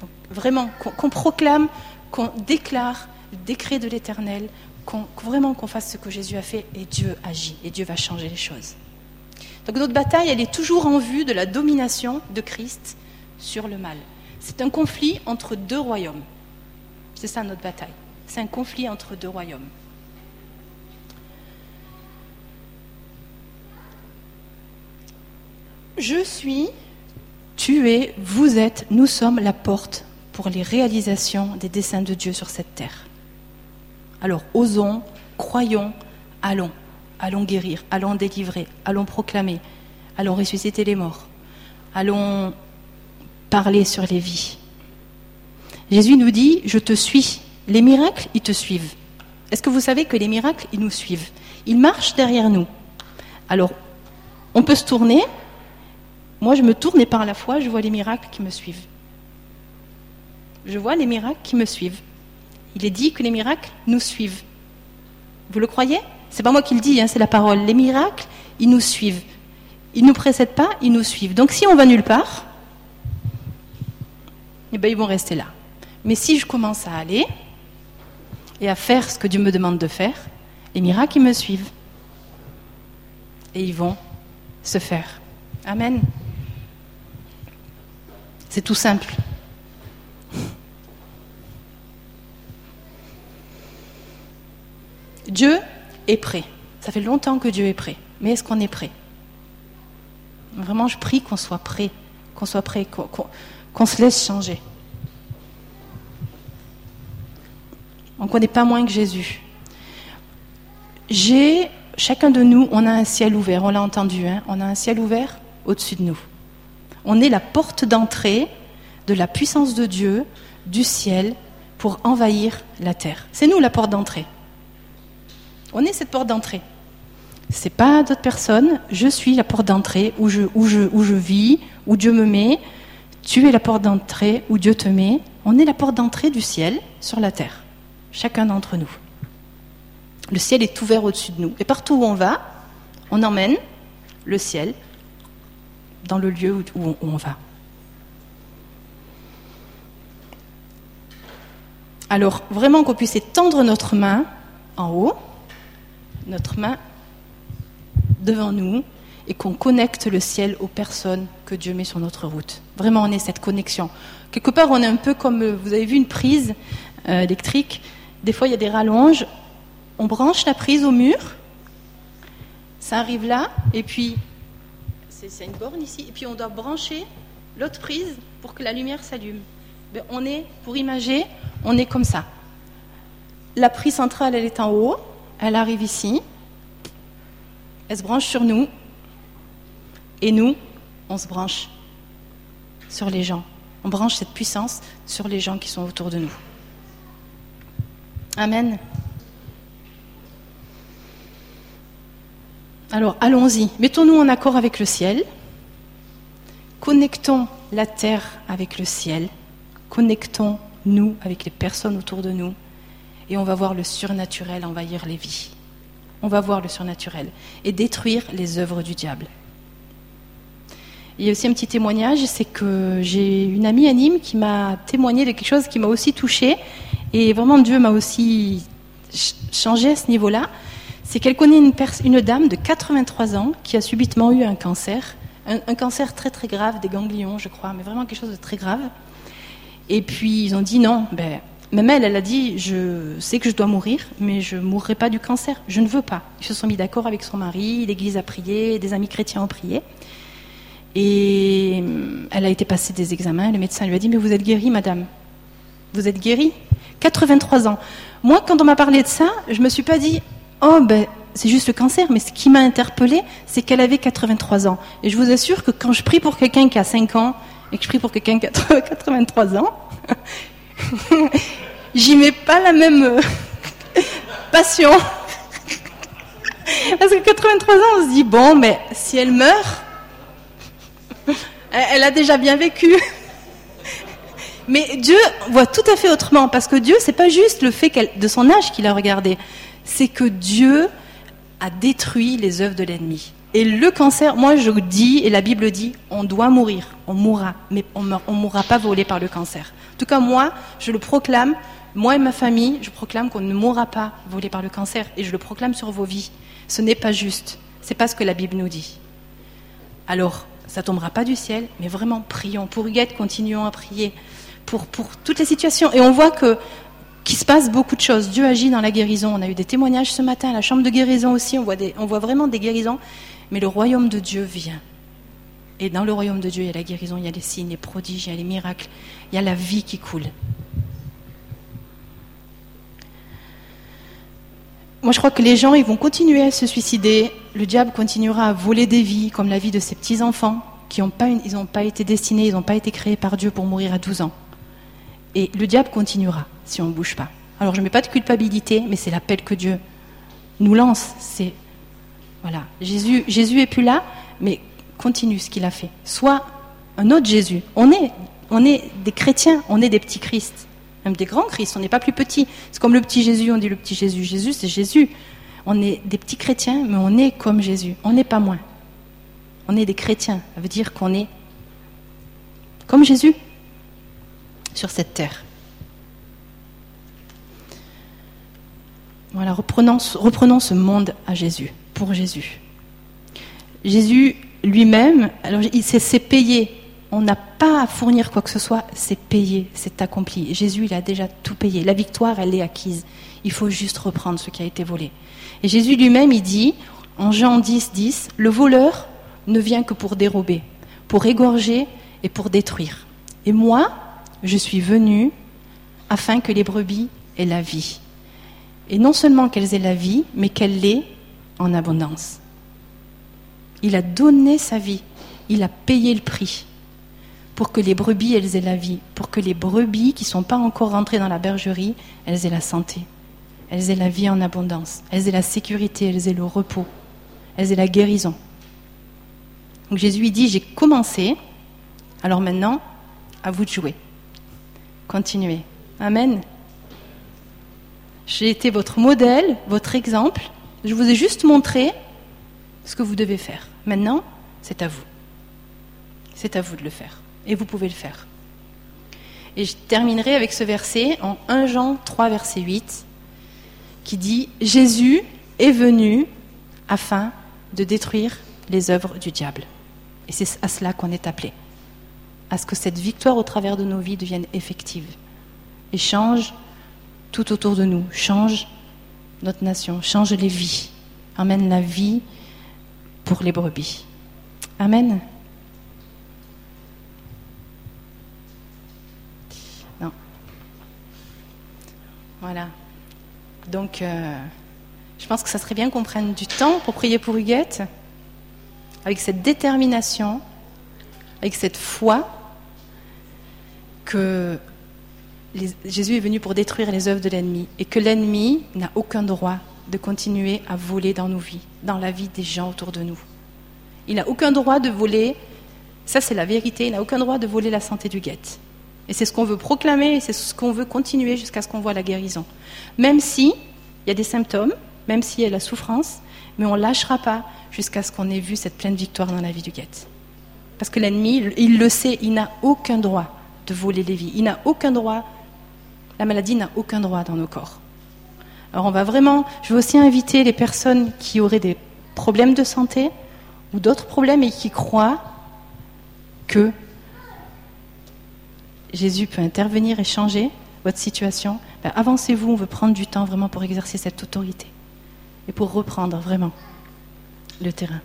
Donc, vraiment, qu'on proclame, qu'on déclare le décret de l'Éternel, qu'on vraiment qu'on fasse ce que Jésus a fait et Dieu agit et Dieu va changer les choses. Donc notre bataille, elle est toujours en vue de la domination de Christ sur le mal. C'est un conflit entre deux royaumes. C'est ça notre bataille. C'est un conflit entre deux royaumes. Je suis, tu es, vous êtes, nous sommes la porte pour les réalisations des desseins de Dieu sur cette terre. Alors osons, croyons, allons, allons guérir, allons délivrer, allons proclamer, allons ressusciter les morts, allons parler sur les vies. Jésus nous dit, je te suis. Les miracles, ils te suivent. Est-ce que vous savez que les miracles, ils nous suivent? Ils marchent derrière nous. Alors, on peut se tourner. Moi, je me tourne et par la foi, je vois les miracles qui me suivent. Je vois les miracles qui me suivent. Il est dit que les miracles nous suivent. Vous le croyez? C'est pas moi qui le dis, hein, c'est la parole. Les miracles, ils nous suivent. Ils ne nous précèdent pas, ils nous suivent. Donc si on va nulle part, eh bien, ils vont rester là. Mais si je commence à aller et à faire ce que Dieu me demande de faire, les miracles, ils me suivent. Et ils vont se faire. Amen. C'est tout simple. Dieu est prêt. Ça fait longtemps que Dieu est prêt. Mais est-ce qu'on est prêt? Vraiment, je prie qu'on soit prêt, qu'on soit prêt, qu'on se laisse changer. On ne connaît pas moins que Jésus. J'ai, chacun de nous, on a un ciel ouvert, on l'a entendu, hein, on a un ciel ouvert au-dessus de nous. On est la porte d'entrée de la puissance de Dieu, du ciel, pour envahir la terre. C'est nous la porte d'entrée. On est cette porte d'entrée. C'est pas d'autres personnes. Je suis la porte d'entrée où je, où, je, où je vis, où Dieu me met, tu es la porte d'entrée où Dieu te met. On est la porte d'entrée du ciel sur la terre, chacun d'entre nous. Le ciel est ouvert au-dessus de nous. Et partout où on va, on emmène le ciel dans le lieu où on va. Alors, vraiment qu'on puisse étendre notre main en haut, notre main devant nous, et qu'on connecte le ciel aux personnes que Dieu met sur notre route. Vraiment, on est cette connexion. Quelque part, on est un peu comme, euh, vous avez vu une prise euh, électrique, des fois il y a des rallonges, on branche la prise au mur, ça arrive là, et puis c'est une borne ici, et puis on doit brancher l'autre prise pour que la lumière s'allume. Ben, on est, pour imager, on est comme ça. La prise centrale, elle est en haut, elle arrive ici, elle se branche sur nous, et nous, on se branche sur les gens. On branche cette puissance sur les gens qui sont autour de nous. Amen. Alors, allons-y. Mettons-nous en accord avec le ciel. Connectons la terre avec le ciel, connectons-nous avec les personnes autour de nous, et on va voir le surnaturel envahir les vies. On va voir le surnaturel et détruire les œuvres du diable. Il y a aussi un petit témoignage, c'est que j'ai une amie anime qui m'a témoigné de quelque chose qui m'a aussi touchée, et vraiment Dieu m'a aussi changé à ce niveau-là. C'est qu'elle connaît une, une, dame de 83 ans qui a subitement eu un cancer, un, un, cancer très très grave des ganglions, je crois, mais vraiment quelque chose de très grave. Et puis ils ont dit non, ben même elle, elle a dit, je sais que je dois mourir, mais je ne mourrai pas du cancer. Je ne veux pas. Ils se sont mis d'accord avec son mari, l'Église a prié, des amis chrétiens ont prié. Et euh, elle a été passer des examens. Le médecin lui a dit, mais vous êtes guérie, madame. Vous êtes guérie 83 ans. Moi, quand on m'a parlé de ça, je ne me suis pas dit, oh ben, c'est juste le cancer. Mais ce qui m'a interpellée, c'est qu'elle avait 83 ans. Et je vous assure que quand je prie pour quelqu'un qui a 5 ans et que je prie pour quelqu'un qui a 83 ans, j'y mets pas la même euh, passion. Parce que 83 ans, on se dit, bon, mais si elle meurt, elle a déjà bien vécu. Mais Dieu voit tout à fait autrement, parce que Dieu, c'est pas juste le fait de son âge qu'il a regardé, c'est que Dieu a détruit les œuvres de l'ennemi. Et le cancer, moi je dis, et la Bible dit, on doit mourir, on mourra, mais on ne mourra pas volé par le cancer. Tout cas, moi, je le proclame, moi et ma famille, je proclame qu'on ne mourra pas volé par le cancer, et je le proclame sur vos vies. Ce n'est pas juste, c'est pas ce que la Bible nous dit. Alors, ça tombera pas du ciel, mais vraiment prions. Pour Huguette, continuons à prier pour, toutes les situations. Et on voit que qu'il se passe beaucoup de choses. Dieu agit dans la guérison. On a eu des témoignages ce matin à la chambre de guérison aussi. On voit, on voit vraiment des guérisons. Mais le royaume de Dieu vient. Et dans le royaume de Dieu, il y a la guérison, il y a les signes, les prodiges, il y a les miracles, il y a la vie qui coule. Moi, je crois que les gens, ils vont continuer à se suicider. Le diable continuera à voler des vies, comme la vie de ces petits-enfants qui n'ont pas, pas été destinés, ils n'ont pas été créés par Dieu pour mourir à 12 ans. Et le diable continuera si on ne bouge pas. Alors, je ne mets pas de culpabilité, mais c'est l'appel que Dieu nous lance. C'est voilà, Jésus, Jésus est plus là, mais continue ce qu'il a fait. Soit un autre Jésus. On est, on est des chrétiens, on est des petits Christ, même des grands Christ. On n'est pas plus petits. C'est comme le petit Jésus, on dit le petit Jésus. Jésus, c'est Jésus. On est des petits chrétiens, mais on est comme Jésus. On n'est pas moins. On est des chrétiens. Ça veut dire qu'on est comme Jésus sur cette terre. Voilà, reprenons, reprenons ce monde à Jésus pour Jésus. Jésus lui-même, alors c'est payé. On n'a pas à fournir quoi que ce soit, c'est payé, c'est accompli. Jésus, il a déjà tout payé. La victoire, elle est acquise. Il faut juste reprendre ce qui a été volé. Et Jésus lui-même, il dit, en Jean 10, 10, le voleur ne vient que pour dérober, pour égorger et pour détruire. Et moi, je suis venu afin que les brebis aient la vie. Et non seulement qu'elles aient la vie, mais qu'elles l'aient en abondance. Il a donné sa vie, il a payé le prix pour que les brebis, elles aient la vie, pour que les brebis qui ne sont pas encore rentrées dans la bergerie, elles aient la santé, elles aient la vie en abondance, elles aient la sécurité, elles aient le repos, elles aient la guérison. Donc Jésus lui dit, j'ai commencé, alors maintenant, à vous de jouer. Continuez. Amen. J'ai été votre modèle, votre exemple, je vous ai juste montré ce que vous devez faire. Maintenant, c'est à vous. C'est à vous de le faire. Et vous pouvez le faire. Et je terminerai avec ce verset en 1 Jean 3, verset 8, qui dit Jésus est venu afin de détruire les œuvres du diable. Et c'est à cela qu'on est appelé. À ce que cette victoire au travers de nos vies devienne effective. Et change tout autour de nous. Change notre nation, change les vies, amène la vie pour les brebis. Amen. Voilà. Donc, euh, je pense que ça serait bien qu'on prenne du temps pour prier pour Huguette, avec cette détermination, avec cette foi que Jésus est venu pour détruire les œuvres de l'ennemi et que l'ennemi n'a aucun droit de continuer à voler dans nos vies, dans la vie des gens autour de nous. Il n'a aucun droit de voler Ça, c'est la vérité. Il n'a aucun droit de voler la santé du guette. Et c'est ce qu'on veut proclamer et c'est ce qu'on veut continuer jusqu'à ce qu'on voit la guérison. Même si il y a des symptômes, même s'il y a la souffrance, mais on ne lâchera pas jusqu'à ce qu'on ait vu cette pleine victoire dans la vie du guette. Parce que l'ennemi, il le sait, il n'a aucun droit de voler les vies. Il n'a aucun droit, la maladie n'a aucun droit dans nos corps. Alors on va vraiment, je veux aussi inviter les personnes qui auraient des problèmes de santé ou d'autres problèmes et qui croient que Jésus peut intervenir et changer votre situation, ben, avancez-vous, on veut prendre du temps vraiment pour exercer cette autorité et pour reprendre vraiment le terrain.